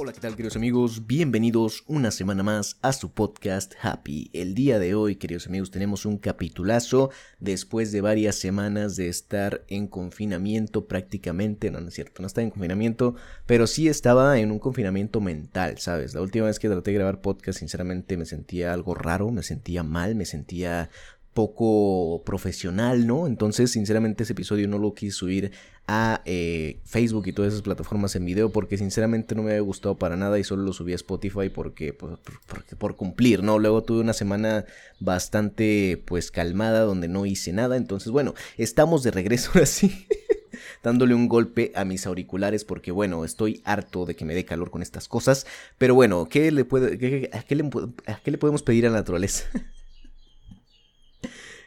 Hola, ¿qué tal queridos amigos? Bienvenidos una semana más a su podcast Happy. El día de hoy, queridos amigos, tenemos un capitulazo después de varias semanas de estar en confinamiento prácticamente. No, no es cierto, no estaba en confinamiento, pero sí estaba en un confinamiento mental, ¿sabes? La última vez que traté de grabar podcast, sinceramente me sentía algo raro, me sentía mal, me sentía poco profesional, ¿no? Entonces, sinceramente, ese episodio no lo quise subir a eh, Facebook y todas esas plataformas en video porque sinceramente no me había gustado para nada y solo lo subí a Spotify porque, por, por, cumplir, ¿no? Luego tuve una semana bastante pues calmada donde no hice nada, entonces bueno, estamos de regreso así. dándole un golpe a mis auriculares porque bueno, estoy harto de que me dé calor con estas cosas, pero bueno, ¿qué le puede, qué, le, qué le podemos pedir a la naturaleza?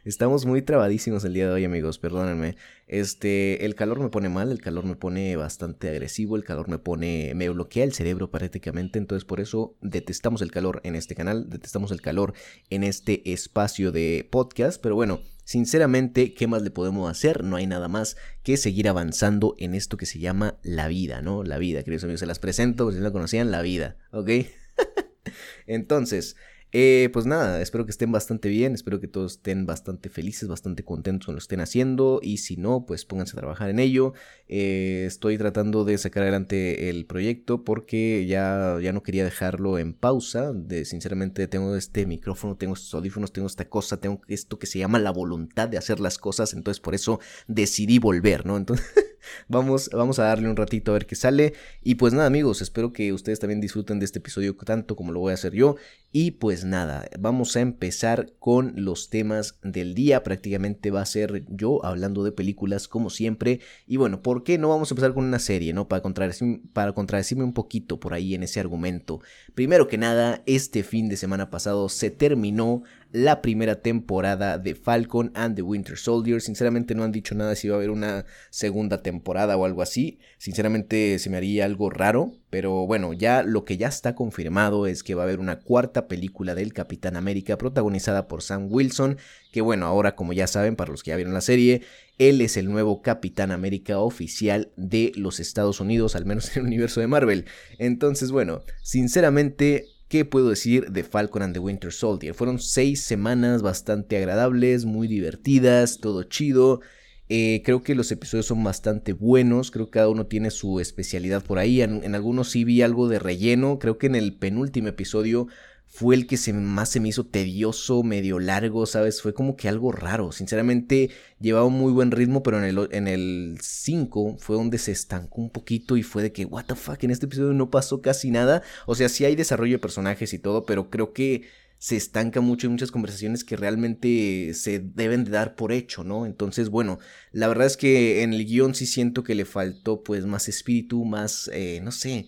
Estamos muy trabadísimos el día de hoy, amigos, perdónenme. Este, el calor me pone mal, el calor me pone bastante agresivo, el calor me pone, me bloquea el cerebro prácticamente, entonces por eso detestamos el calor en este canal, detestamos el calor en este espacio de podcast, pero bueno, Sinceramente, ¿qué más le podemos hacer? No hay nada más que seguir avanzando en esto que se llama la vida, ¿no? La vida, queridos amigos, se las presento, si no la conocían, la vida, ¿ok? Entonces, eh, pues nada, espero que estén bastante bien, espero que todos estén bastante felices, bastante contentos con lo que estén haciendo y si no, pues pónganse a trabajar en ello. Eh, estoy tratando de sacar adelante el proyecto porque ya, ya no quería dejarlo en pausa. De, sinceramente tengo este micrófono, tengo estos audífonos, tengo esta cosa, tengo esto que se llama la voluntad de hacer las cosas, entonces por eso decidí volver, ¿no? Entonces... vamos, vamos a darle un ratito a ver qué sale. Y pues nada, amigos, espero que ustedes también disfruten de este episodio tanto como lo voy a hacer yo. Y pues nada, vamos a empezar con los temas del día. Prácticamente va a ser yo hablando de películas como siempre. Y bueno, ¿por qué no vamos a empezar con una serie, no? Para contradecirme, para contradecirme un poquito por ahí en ese argumento. Primero que nada, este fin de semana pasado se terminó la primera temporada de Falcon and the Winter Soldier. Sinceramente no han dicho nada si va a haber una segunda temporada o algo así. Sinceramente se me haría algo raro. Pero bueno, ya lo que ya está confirmado es que va a haber una cuarta película del Capitán América protagonizada por Sam Wilson. Que bueno, ahora como ya saben, para los que ya vieron la serie, él es el nuevo Capitán América oficial de los Estados Unidos, al menos en el universo de Marvel. Entonces bueno, sinceramente ¿Qué puedo decir de Falcon and the Winter Soldier? Fueron seis semanas bastante agradables, muy divertidas, todo chido. Eh, creo que los episodios son bastante buenos, creo que cada uno tiene su especialidad por ahí. en, algunos sí vi algo de relleno, creo que en el penúltimo episodio fue el que se, más se me hizo tedioso, medio largo, ¿sabes? Fue como que algo raro. Sinceramente, llevaba un muy buen ritmo, pero en el, en el 5 fue donde se estancó un poquito y fue de que, what the fuck, en este episodio no pasó casi nada. O sea, sí hay desarrollo de personajes y todo, pero creo que se estanca mucho en muchas conversaciones que realmente se deben de dar por hecho, ¿no? Entonces, bueno, la verdad es que en el guion sí siento que le faltó pues más espíritu, más, eh, no sé,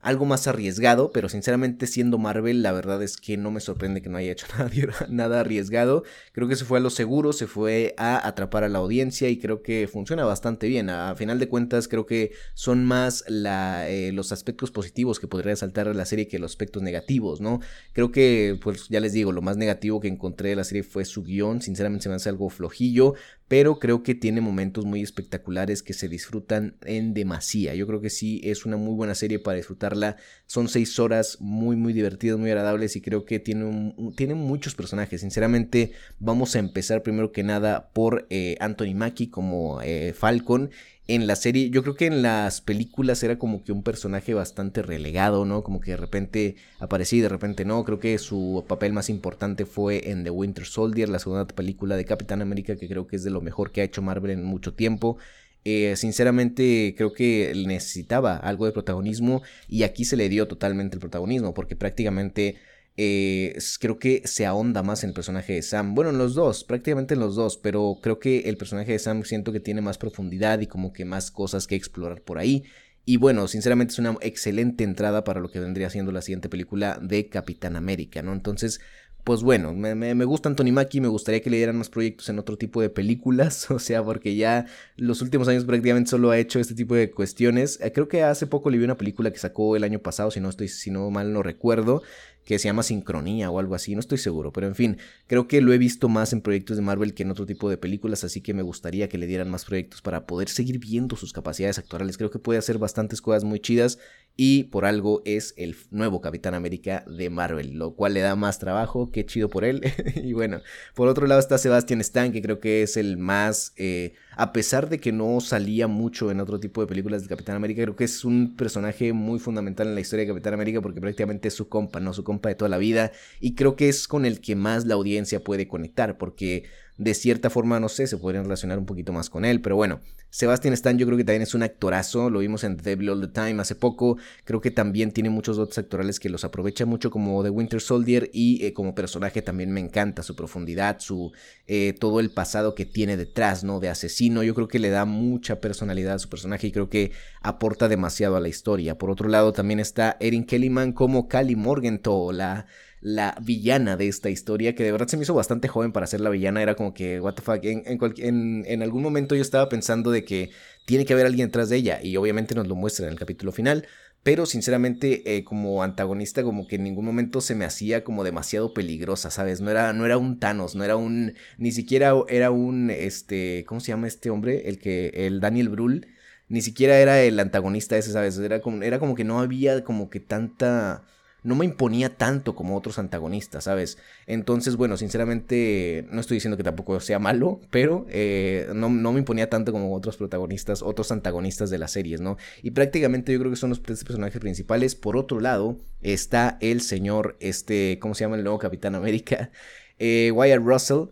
algo más arriesgado, pero sinceramente siendo Marvel, la verdad es que no me sorprende que no haya hecho nada, arriesgado. Creo que se fue a lo seguro, se fue a atrapar a la audiencia y creo que funciona bastante bien. A, final de cuentas, creo que son más eh, los aspectos positivos que podría resaltar la serie que los aspectos negativos, ¿no? Creo que, pues ya les digo, lo más negativo que encontré de la serie fue su guion. Sinceramente se me hace algo flojillo, pero creo que tiene momentos muy espectaculares que se disfrutan en demasía. Yo creo que sí es una muy buena serie para disfrutarla. Son seis horas muy, muy divertidas, muy agradables y creo que tiene, tiene muchos personajes. Sinceramente, vamos a empezar primero que nada por eh, Anthony Mackie como eh, Falcon en la serie, yo creo que en las películas era como que un personaje bastante relegado, ¿no? Como que de repente aparecía y de repente no. Creo que su papel más importante fue en The Winter Soldier, la segunda película de Capitán América, que creo que es de lo mejor que ha hecho Marvel en mucho tiempo. Eh, sinceramente creo que necesitaba algo de protagonismo y aquí se le dio totalmente el protagonismo porque prácticamente eh, creo que se ahonda más en el personaje de Sam. Bueno, en los dos, prácticamente en los dos, pero creo que el personaje de Sam siento que tiene más profundidad y como que más cosas que explorar por ahí. Y bueno, sinceramente es una excelente entrada para lo que vendría siendo la siguiente película de Capitán América, ¿no? Entonces, pues bueno, me, gusta Anthony Mackie, me gustaría que le dieran más proyectos en otro tipo de películas, o sea, porque ya los últimos años prácticamente solo ha hecho este tipo de cuestiones. Eh, creo que hace poco le vi una película que sacó el año pasado, si no estoy, si no mal no recuerdo, que se llama Sincronía o algo así, no estoy seguro, pero en fin, creo que lo he visto más en proyectos de Marvel que en otro tipo de películas, así que me gustaría que le dieran más proyectos para poder seguir viendo sus capacidades actuales. Creo que puede hacer bastantes cosas muy chidas y por algo es el nuevo Capitán América de Marvel, lo cual le da más trabajo, qué chido por él. y bueno, por otro lado está Sebastian Stan, que creo que es el más, eh, a pesar de que no salía mucho en otro tipo de películas de Capitán América, creo que es un personaje muy fundamental en la historia de Capitán América porque prácticamente es su compa, ¿no? Su compa de toda la vida y creo que es con el que más la audiencia puede conectar porque de cierta forma, no sé, se podrían relacionar un poquito más con él, pero bueno, Sebastian Stan yo creo que también es un actorazo, lo vimos en The Devil All the Time hace poco, creo que también tiene muchos dotes actorales que los aprovecha mucho como The Winter Soldier y eh, como personaje también me encanta su profundidad, su eh, todo el pasado que tiene detrás, ¿no? De asesino, yo creo que le da mucha personalidad a su personaje y creo que aporta demasiado a la historia. Por otro lado también está Erin Kellyman como Cali Morgenthau, la la villana de esta historia, que de verdad se me hizo bastante joven para ser la villana, era como que, what the fuck, en, en, algún momento yo estaba pensando de que tiene que haber alguien detrás de ella, y obviamente nos lo muestra en el capítulo final, pero sinceramente eh, como antagonista como que en ningún momento se me hacía como demasiado peligrosa, ¿sabes? No era, no era un Thanos, no era un, ni siquiera era un, este, ¿cómo se llama este hombre? El que, el Daniel Brühl, ni siquiera era el antagonista ese, ¿sabes? Era como, era como que no había como que tanta no me imponía tanto como otros antagonistas, ¿sabes? Entonces, bueno, sinceramente no estoy diciendo que tampoco sea malo, pero eh, no, me imponía tanto como otros protagonistas, otros antagonistas de las series, ¿no? Y prácticamente yo creo que son los tres personajes principales. Por otro lado, está el señor, este, ¿cómo se llama el nuevo Capitán América? Eh, Wyatt Russell,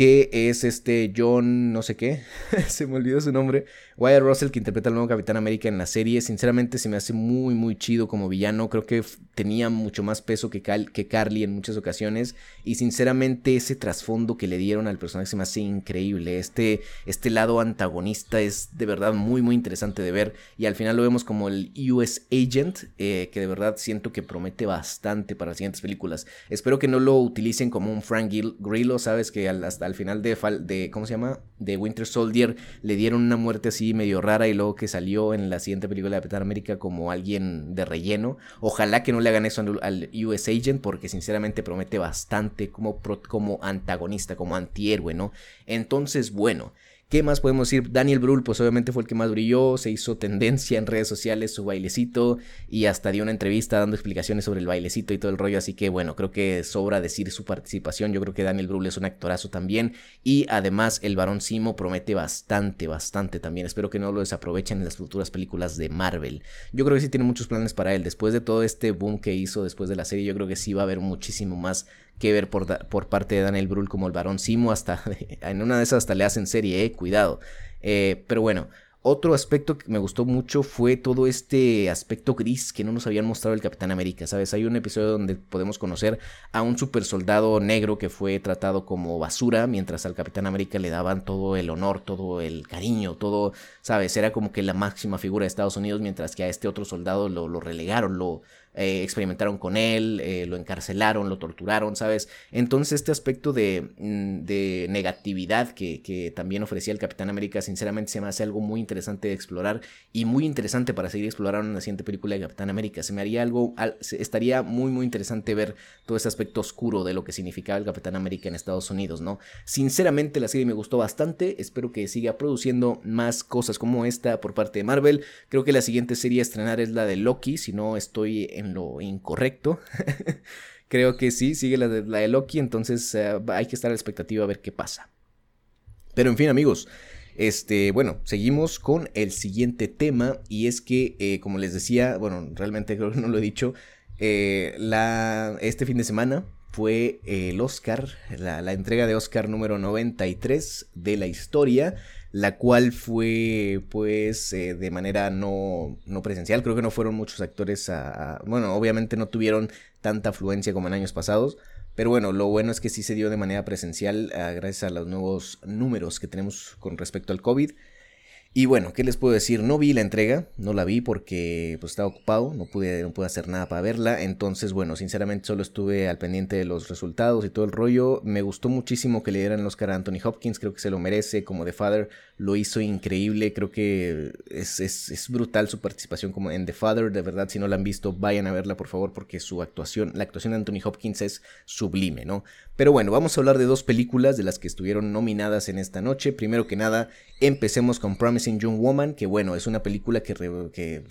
que es este John no sé qué, se me olvidó su nombre, Wyatt Russell que interpreta al nuevo Capitán América en la serie, sinceramente se me hace muy muy chido como villano, creo que tenía mucho más peso que, que Carly en muchas ocasiones. Y sinceramente ese trasfondo que le dieron al personaje se me hace increíble, este, este lado antagonista es de verdad muy muy interesante de ver. Y al final lo vemos como el US Agent, eh, que de verdad siento que promete bastante para las siguientes películas, espero que no lo utilicen como un Frank Grillo, sabes que hasta al final de, de, ¿cómo se llama? De Winter Soldier le dieron una muerte así medio rara y luego que salió en la siguiente película de Capitán América como alguien de relleno. Ojalá que no le hagan eso al, US Agent porque sinceramente promete bastante como, como antagonista, como antihéroe, ¿no? Entonces, bueno. ¿Qué más podemos decir? Daniel Brühl, pues obviamente fue el que más brilló, se hizo tendencia en redes sociales su bailecito y hasta dio una entrevista dando explicaciones sobre el bailecito y todo el rollo, así que bueno, creo que sobra decir su participación, yo creo que Daniel Brühl es un actorazo también y además el varón Simo promete bastante, bastante también, espero que no lo desaprovechen en las futuras películas de Marvel. Yo creo que sí tiene muchos planes para él, después de todo este boom que hizo después de la serie, yo creo que sí va a haber muchísimo más que ver por, por parte de Daniel Brühl como el varón Simo, hasta en una de esas hasta le hacen serie, eh, cuidado. Eh, pero bueno, otro aspecto que me gustó mucho fue todo este aspecto gris que no nos habían mostrado el Capitán América, ¿sabes? Hay un episodio donde podemos conocer a un super soldado negro que fue tratado como basura, mientras al Capitán América le daban todo el honor, todo el cariño, todo, ¿sabes? Era como que la máxima figura de Estados Unidos, mientras que a este otro soldado lo, lo relegaron, lo, eh, experimentaron con él, eh, lo encarcelaron, lo torturaron, ¿sabes? Entonces este aspecto de, mm, de negatividad que, que, también ofrecía el Capitán América, sinceramente se me hace algo muy interesante de explorar y muy interesante para seguir explorando en la siguiente película de Capitán América. Se me haría algo, estaría muy muy interesante ver todo ese aspecto oscuro de lo que significaba el Capitán América en Estados Unidos, ¿no? Sinceramente la serie me gustó bastante, espero que siga produciendo más cosas como esta por parte de Marvel. Creo que la siguiente serie a estrenar es la de Loki, si no estoy en lo incorrecto. Creo que sí, sigue la de, la de Loki, entonces eh, hay que estar a la expectativa a ver qué pasa. Pero en fin, amigos, este, bueno, seguimos con el siguiente tema y es que, eh, como les decía, bueno, realmente creo que no lo he dicho, eh, este fin de semana fue el Oscar, la, la entrega de Oscar número 93 de la historia la cual fue pues eh, de manera no, no, presencial, creo que no fueron muchos actores a, bueno, obviamente no tuvieron tanta afluencia como en años pasados, pero bueno, lo bueno es que sí se dio de manera presencial ah, gracias a los nuevos números que tenemos con respecto al COVID. Y bueno, ¿qué les puedo decir? No vi la entrega, no la vi porque pues estaba ocupado, no pude, no pude hacer nada para verla. Entonces, bueno, sinceramente solo estuve al pendiente de los resultados y todo el rollo. Me gustó muchísimo que le dieran el Oscar a Anthony Hopkins, creo que se lo merece. Como The Father lo hizo increíble, creo que es, es, es brutal su participación como en The Father. De verdad, si no la han visto, vayan a verla por favor porque su actuación, la actuación de Anthony Hopkins es sublime, ¿no? Pero bueno, vamos a hablar de dos películas de las que estuvieron nominadas en esta noche. Primero que nada, empecemos con Promising Young Woman, que bueno, es una película que, que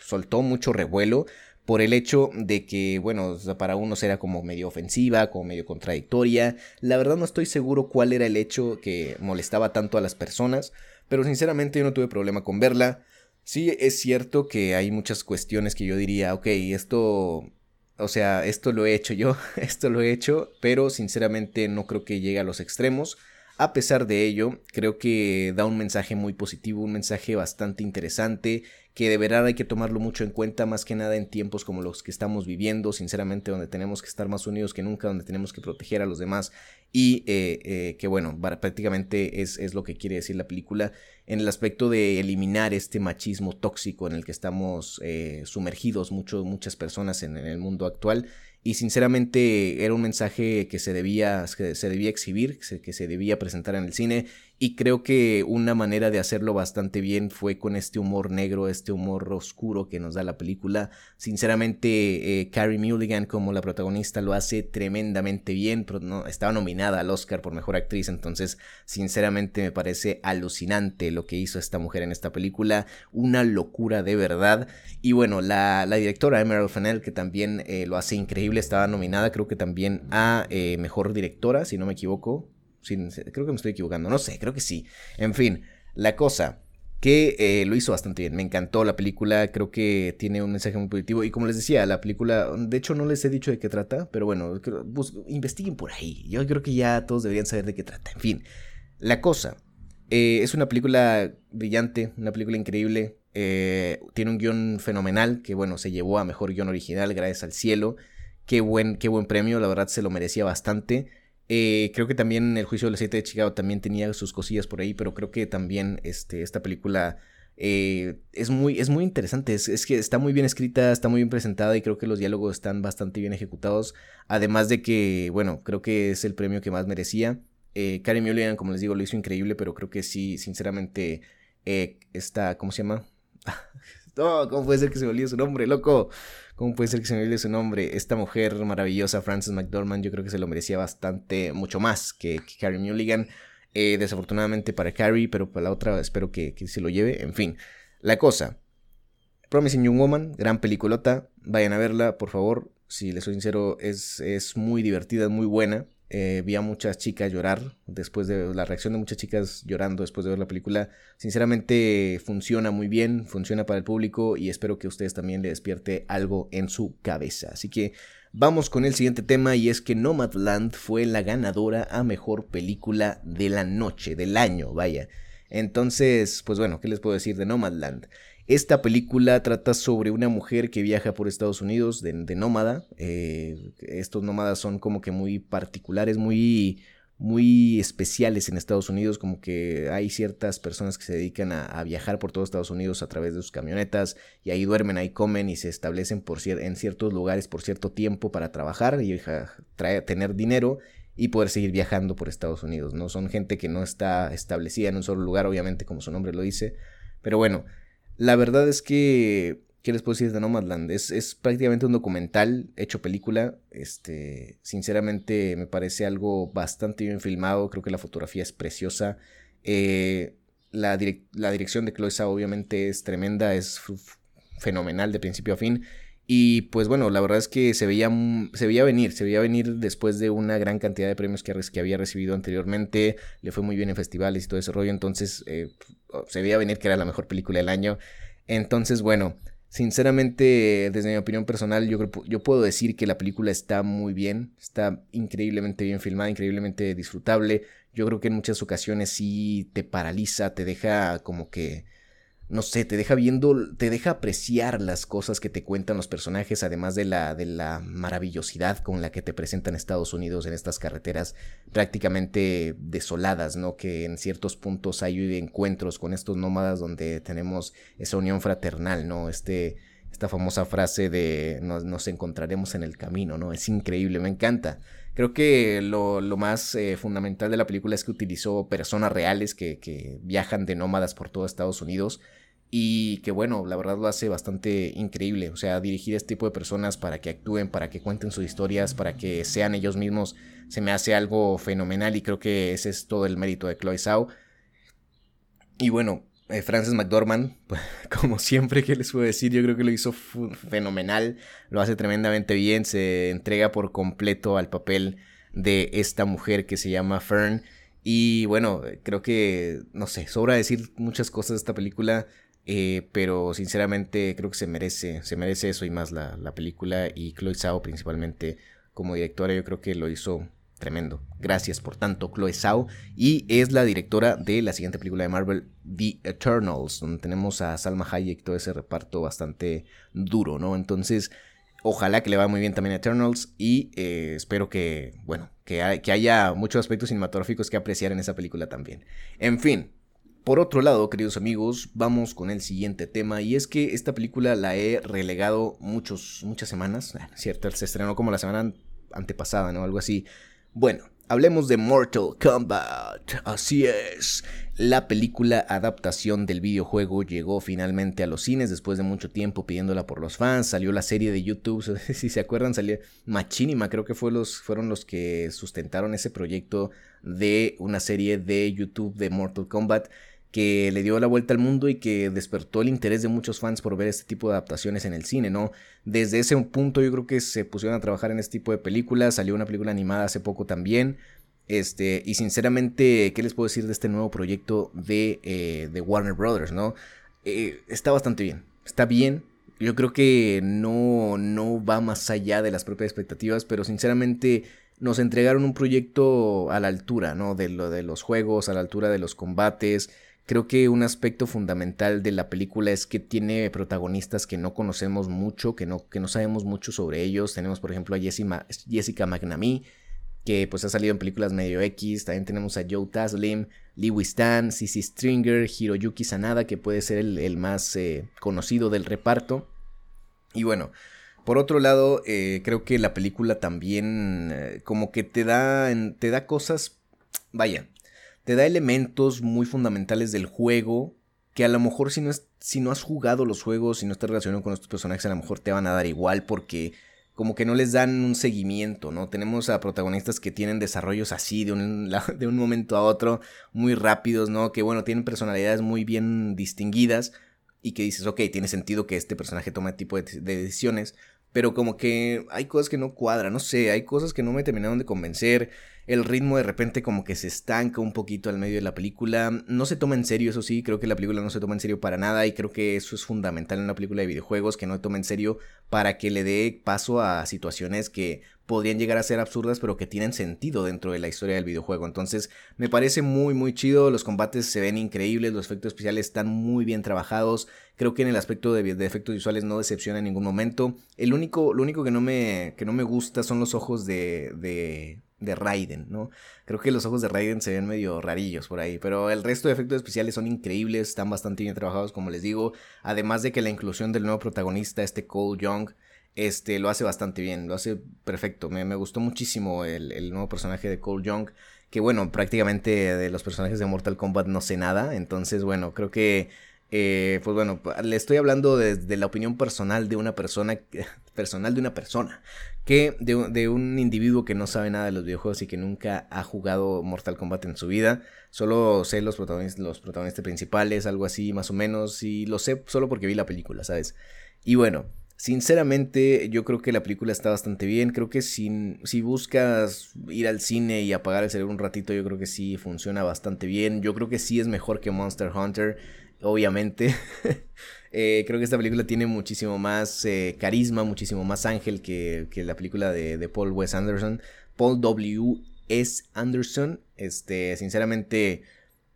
soltó mucho revuelo por el hecho de que, bueno, para unos era como medio ofensiva, como medio contradictoria. La verdad no estoy seguro cuál era el hecho que molestaba tanto a las personas, pero sinceramente yo no tuve problema con verla. Sí, es cierto que hay muchas cuestiones que yo diría, ok, esto, o sea, esto lo he hecho yo, esto lo he hecho, pero sinceramente no creo que llegue a los extremos. A pesar de ello, creo que da un mensaje muy positivo, un mensaje bastante interesante, que de verdad hay que tomarlo mucho en cuenta, más que nada en tiempos como los que estamos viviendo, sinceramente, donde tenemos que estar más unidos que nunca, donde tenemos que proteger a los demás. Y eh, eh, que bueno, prácticamente es, lo que quiere decir la película en el aspecto de eliminar este machismo tóxico en el que estamos eh, sumergidos muchas personas en el mundo actual y sinceramente era un mensaje que se debía, que se debía exhibir, que se, debía presentar en el cine y creo que una manera de hacerlo bastante bien fue con este humor negro, este humor oscuro que nos da la película. Sinceramente, eh, Carrie Mulligan como la protagonista lo hace tremendamente bien, pero no, estaba nominada al Oscar por Mejor Actriz, entonces sinceramente me parece alucinante lo que hizo esta mujer en esta película, una locura de verdad. Y bueno, la, directora Emerald Fennell, que también eh, lo hace increíble, estaba nominada creo que también a eh, Mejor Directora, si no me equivoco creo que me estoy equivocando, no sé, creo que sí. En fin, la cosa que eh, lo hizo bastante bien. Me encantó la película, creo que tiene un mensaje muy positivo. Y como les decía, la película, de hecho no les he dicho de qué trata, pero bueno, investiguen por ahí. Yo creo que ya todos deberían saber de qué trata. En fin, la cosa. Eh, es una película brillante, una película increíble. Eh, tiene un guion fenomenal que, bueno, se llevó a mejor guion original, gracias al cielo. Qué buen, qué buen premio, la verdad se lo merecía bastante. Eh, creo que también El juicio del aceite de Chicago también tenía sus cosillas por ahí, pero creo que también este, esta película eh, es, muy, es muy interesante. Es, que está muy bien escrita, está muy bien presentada y creo que los diálogos están bastante bien ejecutados. Además de que, bueno, creo que es el premio que más merecía. Eh, Karen Mulligan, como les digo, lo hizo increíble, pero creo que sí, sinceramente, eh, está, ¿cómo se llama? oh, ¿Cómo puede ser que se me olvide su nombre, loco? ¿Cómo puede ser que se me olvide su nombre? Esta mujer maravillosa, Frances McDormand, yo creo que se lo merecía bastante, mucho más que, Carrie Mulligan. Eh, desafortunadamente para Carrie, pero para la otra espero que, se lo lleve. En fin, la cosa. Promising Young Woman, gran peliculota. Vayan a verla, por favor. Si les soy sincero, es, es muy divertida, muy buena. Eh, vi a muchas chicas llorar después de la reacción de muchas chicas llorando después de ver la película. Sinceramente funciona muy bien, funciona para el público y espero que a ustedes también le despierte algo en su cabeza. Así que vamos con el siguiente tema y es que Nomadland fue la ganadora a mejor película de la noche, del año, vaya. Entonces, pues bueno, ¿qué les puedo decir de Nomadland? Esta película trata sobre una mujer que viaja por Estados Unidos de, nómada. Eh, estos nómadas son como que muy particulares, muy, muy especiales en Estados Unidos, como que hay ciertas personas que se dedican a, viajar por todo Estados Unidos a través de sus camionetas y ahí duermen, ahí comen y se establecen en ciertos lugares por cierto tiempo para trabajar y tener dinero y poder seguir viajando por Estados Unidos, ¿no? Son gente que no está establecida en un solo lugar, obviamente, como su nombre lo dice, pero bueno, la verdad es que, ¿qué les puedo decir de Nomadland? Es, es prácticamente un documental hecho película. Este, sinceramente me parece algo bastante bien filmado. Creo que la fotografía es preciosa. Eh, la, la, dirección de Chloe obviamente es tremenda, es fenomenal de principio a fin. Y pues bueno, la verdad es que se veía, se veía venir, se veía venir después de una gran cantidad de premios que, había recibido anteriormente, le fue muy bien en festivales y todo ese rollo, entonces eh, se veía venir que era la mejor película del año. Entonces bueno, sinceramente desde mi opinión personal yo, yo puedo decir que la película está muy bien, está increíblemente bien filmada, increíblemente disfrutable. Yo creo que en muchas ocasiones sí te paraliza, te deja como que no sé, te deja viendo, te deja apreciar las cosas que te cuentan los personajes, además de la, de la maravillosidad con la que te presentan Estados Unidos en estas carreteras prácticamente desoladas, ¿no? Que en ciertos puntos hay encuentros con estos nómadas donde tenemos esa unión fraternal, ¿no? Este, esta famosa frase de nos, encontraremos en el camino, ¿no? Es increíble, me encanta. Creo que lo, más eh, fundamental de la película es que utilizó personas reales que, que, viajan de nómadas por todo Estados Unidos y que bueno, la verdad lo hace bastante increíble. O sea, dirigir a este tipo de personas para que actúen, para que cuenten sus historias, para que sean ellos mismos, se me hace algo fenomenal y creo que ese es todo el mérito de Chloe Zhao. Y bueno, eh, Frances McDormand, como siempre que les puedo decir, yo creo que lo hizo fenomenal, lo hace tremendamente bien, se entrega por completo al papel de esta mujer que se llama Fern. Y bueno, creo que, no sé, sobra decir muchas cosas de esta película, eh, pero sinceramente creo que se merece, se merece eso y más la, la película y Chloe Zhao principalmente como directora yo creo que lo hizo Tremendo. Gracias por tanto, Chloe Zhao. Y es la directora de la siguiente película de Marvel, The Eternals, donde tenemos a Salma Hayek, todo ese reparto bastante duro, ¿no? Entonces, ojalá que le vaya muy bien también a Eternals. Y eh, espero que, bueno, que, que haya muchos aspectos cinematográficos que apreciar en esa película también. En fin, por otro lado, queridos amigos, vamos con el siguiente tema y es que esta película la he relegado muchos, muchas semanas, cierto, se estrenó como la semana antepasada, ¿no? Algo así. Bueno, hablemos de Mortal Kombat. Así es. La película adaptación del videojuego llegó finalmente a los cines después de mucho tiempo pidiéndola por los fans. Salió la serie de YouTube, si se acuerdan, salió Machinima, creo que fueron los que sustentaron ese proyecto de una serie de YouTube de Mortal Kombat que le dio la vuelta al mundo y que despertó el interés de muchos fans por ver este tipo de adaptaciones en el cine, ¿no? Desde ese punto yo creo que se pusieron a trabajar en este tipo de películas, salió una película animada hace poco también, este, y sinceramente, ¿qué les puedo decir de este nuevo proyecto de, eh, de Warner Brothers, ¿no? Eh, está bastante bien, está bien, yo creo que no, no va más allá de las propias expectativas, pero sinceramente nos entregaron un proyecto a la altura, ¿no? De lo de los juegos, a la altura de los combates, Creo que un aspecto fundamental de la película es que tiene protagonistas que no conocemos mucho, que no, que no sabemos mucho sobre ellos. Tenemos, por ejemplo, a Jessica McNamee, que pues ha salido en películas medio X. También tenemos a Joe Taslim, Lee Stan, Sissy Stringer, Hiroyuki Sanada, que puede ser el, más eh, conocido del reparto. Y bueno, por otro lado, eh, creo que la película también eh, como que te da, te da cosas, vaya, te da elementos muy fundamentales del juego que a lo mejor si no, es, si no has jugado los juegos, si no estás relacionado con estos personajes, a lo mejor te van a dar igual porque como que no les dan un seguimiento, ¿no? Tenemos a protagonistas que tienen desarrollos así de un, de un momento a otro, muy rápidos, ¿no? Que bueno, tienen personalidades muy bien distinguidas y que dices, ok, tiene sentido que este personaje tome tipo de decisiones, pero como que hay cosas que no cuadran, no sé, hay cosas que no me terminaron de convencer el ritmo de repente como que se estanca un poquito al medio de la película. No se toma en serio, eso sí, creo que la película no se toma en serio para nada y creo que eso es fundamental en una película de videojuegos, que no se toma en serio para que le dé paso a situaciones que podrían llegar a ser absurdas pero que tienen sentido dentro de la historia del videojuego. Entonces me parece muy muy chido, los combates se ven increíbles, los efectos especiales están muy bien trabajados, creo que en el aspecto de, efectos visuales no decepciona en ningún momento. El único, lo único que no me, que no me gusta son los ojos de, de de Raiden, ¿no? Creo que los ojos de Raiden se ven medio rarillos por ahí, pero el resto de efectos especiales son increíbles, están bastante bien trabajados, como les digo, además de que la inclusión del nuevo protagonista, este Cole Young, este, lo hace bastante bien, lo hace perfecto, me, gustó muchísimo el, el, nuevo personaje de Cole Young, que bueno, prácticamente de los personajes de Mortal Kombat no sé nada, entonces bueno, creo que eh, pues bueno, le estoy hablando desde la opinión personal de una persona, personal de una persona, que de, un individuo que no sabe nada de los videojuegos y que nunca ha jugado Mortal Kombat en su vida. Solo sé los protagonistas, los protagonistas principales, algo así más o menos, y lo sé solo porque vi la película, ¿sabes? Y bueno, Sinceramente, yo creo que la película está bastante bien. Creo que si, buscas ir al cine y apagar el cerebro un ratito, yo creo que sí funciona bastante bien. Yo creo que sí es mejor que Monster Hunter obviamente. Eh, creo que esta película tiene muchísimo más eh, carisma, muchísimo más ángel que, la película de, Paul Wes Anderson. Paul W. S. Anderson, este, sinceramente,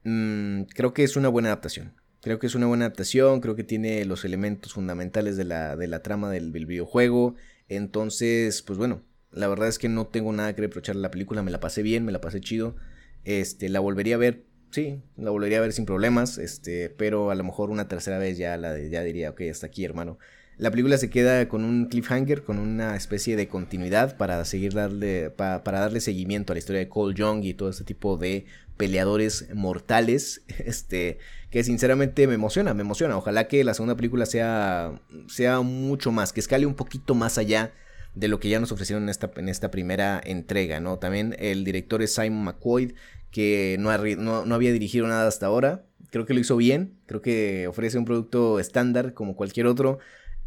mm, creo que es una buena adaptación. Creo que es una buena adaptación, creo que tiene los elementos fundamentales de la, de la trama del, videojuego. Entonces, pues bueno, la verdad es que no tengo nada que reprochar a la película, me la pasé bien, me la pasé chido. Este, la volvería a ver sí, la volvería a ver sin problemas, este, pero a lo mejor una tercera vez ya, la ya diría, ok, hasta aquí, hermano. La película se queda con un cliffhanger, con una especie de continuidad para seguir darle, para darle seguimiento a la historia de Cole Young y todo este tipo de peleadores mortales, este, que sinceramente me emociona, me emociona. Ojalá que la segunda película sea, sea mucho más, que escale un poquito más allá de lo que ya nos ofrecieron en esta, en esta primera entrega, ¿no? También el director es Simon McCoy, que no, no, había dirigido nada hasta ahora. Creo que lo hizo bien, creo que ofrece un producto estándar como cualquier otro.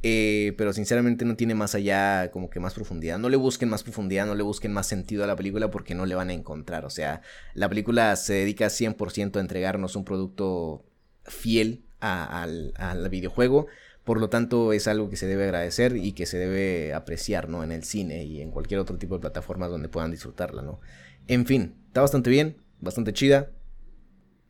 Eh, pero sinceramente no tiene más allá como que más profundidad. No le busquen más profundidad, no le busquen más sentido a la película porque no le van a encontrar. O sea, la película se dedica 100% a entregarnos un producto fiel al, al videojuego. Por lo tanto, es algo que se debe agradecer y que se debe apreciar, ¿no? En el cine y en cualquier otro tipo de plataformas donde puedan disfrutarla, ¿no? En fin, está bastante bien, bastante chida.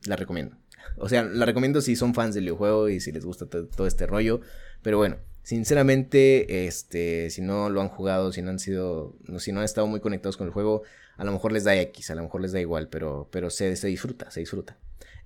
La recomiendo. O sea, la recomiendo si son fans del videojuego y si les gusta todo este rollo. Pero bueno, sinceramente, este, si no lo han jugado, si no han sido, si no han estado muy conectados con el juego, a lo mejor les da X, a lo mejor les da igual, pero, pero se, se disfruta, se disfruta.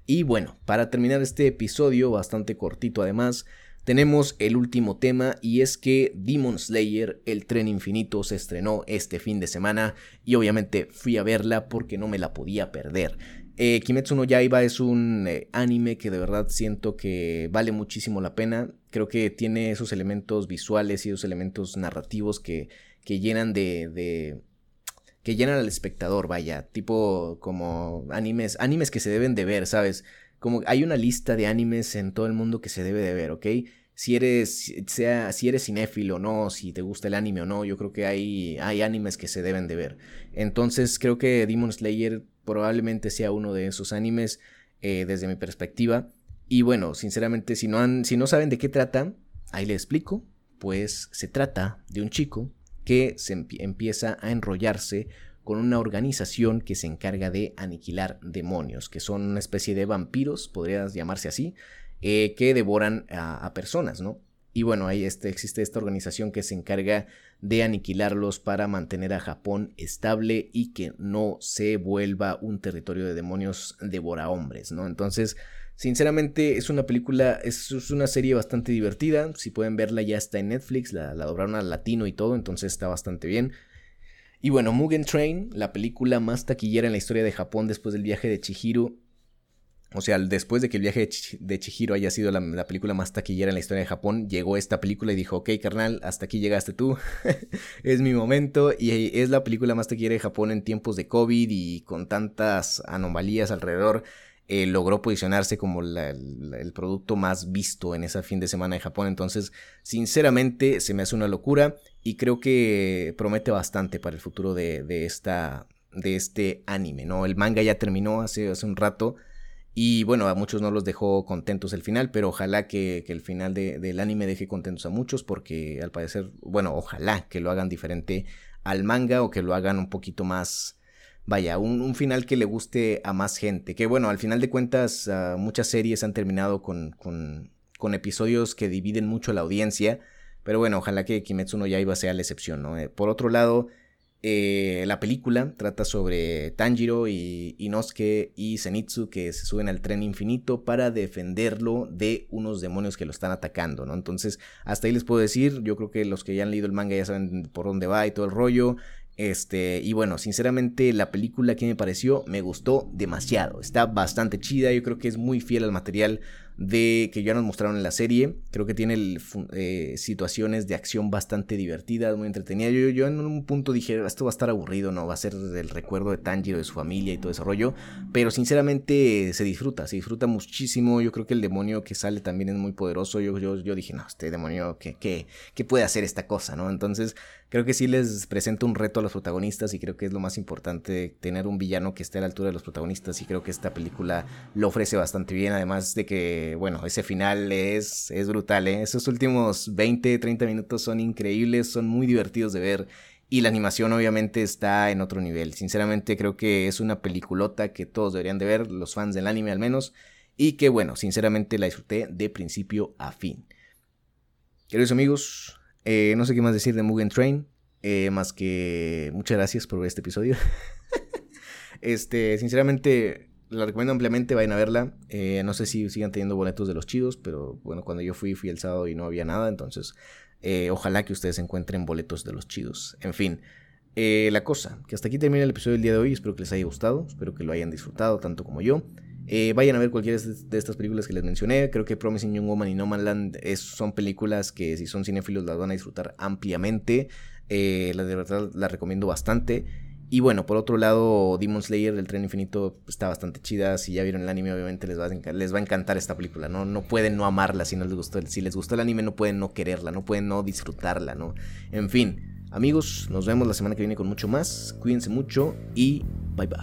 Y bueno, para terminar este episodio, bastante cortito además, tenemos el último tema y es que Demon Slayer, el tren infinito, se estrenó este fin de semana y obviamente fui a verla porque no me la podía perder. Eh, Kimetsu no Yaiba es un eh, anime que de verdad siento que vale muchísimo la pena. Creo que tiene esos elementos visuales y esos elementos narrativos que, que llenan de, que llenan al espectador, vaya, tipo como animes, animes que se deben de ver, ¿sabes? como hay una lista de animes en todo el mundo que se debe de ver, ¿ok? Si eres, sea, si eres cinéfilo o no, si te gusta el anime o no, yo creo que hay, hay animes que se deben de ver. Entonces creo que Demon Slayer probablemente sea uno de esos animes eh, desde mi perspectiva. Y bueno, sinceramente, si no, han, si no saben de qué trata, ahí les explico. Pues se trata de un chico que se empieza a enrollarse con una organización que se encarga de aniquilar demonios, que son una especie de vampiros, podrías llamarse así, eh, que devoran a, personas, ¿no? Y bueno, ahí este, existe esta organización que se encarga de aniquilarlos para mantener a Japón estable y que no se vuelva un territorio de demonios devora hombres, ¿no? Entonces, sinceramente es una película, es, una serie bastante divertida, si pueden verla ya está en Netflix, la, la doblaron al latino y todo, entonces está bastante bien. Y bueno, Mugen Train, la película más taquillera en la historia de Japón después del viaje de Chihiro. O sea, después de que el viaje de Chihiro haya sido la, película más taquillera en la historia de Japón, llegó esta película y dijo, ok, carnal, hasta aquí llegaste tú, es mi momento, y es la película más taquillera de Japón en tiempos de COVID y con tantas anomalías alrededor. Eh, logró posicionarse como el, producto más visto en ese fin de semana de Japón. Entonces, sinceramente, se me hace una locura y creo que promete bastante para el futuro de, esta, de este anime, ¿no? El manga ya terminó hace un rato. Y bueno, a muchos no los dejó contentos el final, pero ojalá que, el final del anime deje contentos a muchos, porque al parecer, bueno, ojalá que lo hagan diferente al manga o que lo hagan un poquito más, vaya, un, final que le guste a más gente. Que bueno, al final de cuentas, ah, muchas series han terminado con, con, con, episodios que dividen mucho la audiencia. Pero bueno, ojalá que Kimetsu no Yaiba sea la excepción, ¿no? Eh, por otro lado, eh, la película trata sobre Tanjiro y Inosuke y Zenitsu que se suben al tren infinito para defenderlo de unos demonios que lo están atacando, ¿no? Entonces, hasta ahí les puedo decir, yo creo que los que ya han leído el manga ya saben por dónde va y todo el rollo. Este, y bueno, sinceramente la película que me pareció me gustó demasiado. Está bastante chida, yo creo que es muy fiel al material de que ya nos mostraron en la serie. Creo que tiene eh, situaciones de acción bastante divertidas, muy entretenidas. Yo, yo en un punto dije, esto va a estar aburrido, ¿no? Va a ser el recuerdo de Tanjiro, de su familia y todo ese rollo. Pero sinceramente se disfruta, se disfruta muchísimo. Yo creo que el demonio que sale también es muy poderoso. Yo, yo, yo dije, no, este demonio, ¿qué, qué, qué puede hacer esta cosa, no? Entonces creo que sí les presenta un reto a los protagonistas y creo que es lo más importante tener un villano que esté a la altura de los protagonistas y creo que esta película lo ofrece bastante bien, además de que, bueno, ese final es, es brutal, ¿eh? Esos últimos 20, 30 minutos son increíbles, son muy divertidos de ver y la animación obviamente está en otro nivel. Sinceramente creo que es una peliculota que todos deberían de ver, los fans del anime al menos, y que bueno, sinceramente la disfruté de principio a fin. Queridos amigos, eh, no sé qué más decir de Mugen Train. Eh, más que muchas gracias por ver este episodio. este, sinceramente, la recomiendo ampliamente, vayan a verla. Eh, no sé si sigan teniendo boletos de los chidos, pero bueno, cuando yo fui, fui el sábado y no había nada, entonces ojalá que ustedes encuentren boletos de los chidos. En fin, la cosa, que hasta aquí termina el episodio del día de hoy, espero que les haya gustado, espero que lo hayan disfrutado tanto como yo. Eh, vayan a ver cualquiera de estas películas que les mencioné. Creo que Promising Young Woman y No Man Land son películas que si son cinéfilos las van a disfrutar ampliamente. Eh, la de verdad la recomiendo bastante. Y bueno, por otro lado, Demon Slayer, el tren infinito, está bastante chida. Si ya vieron el anime, obviamente les va a, les va a encantar esta película, ¿no? No pueden no amarla si no les gustó. Si les gustó el anime, no pueden no quererla, no pueden no disfrutarla, ¿no? En fin, amigos, nos vemos la semana que viene con mucho más. Cuídense mucho y bye bye.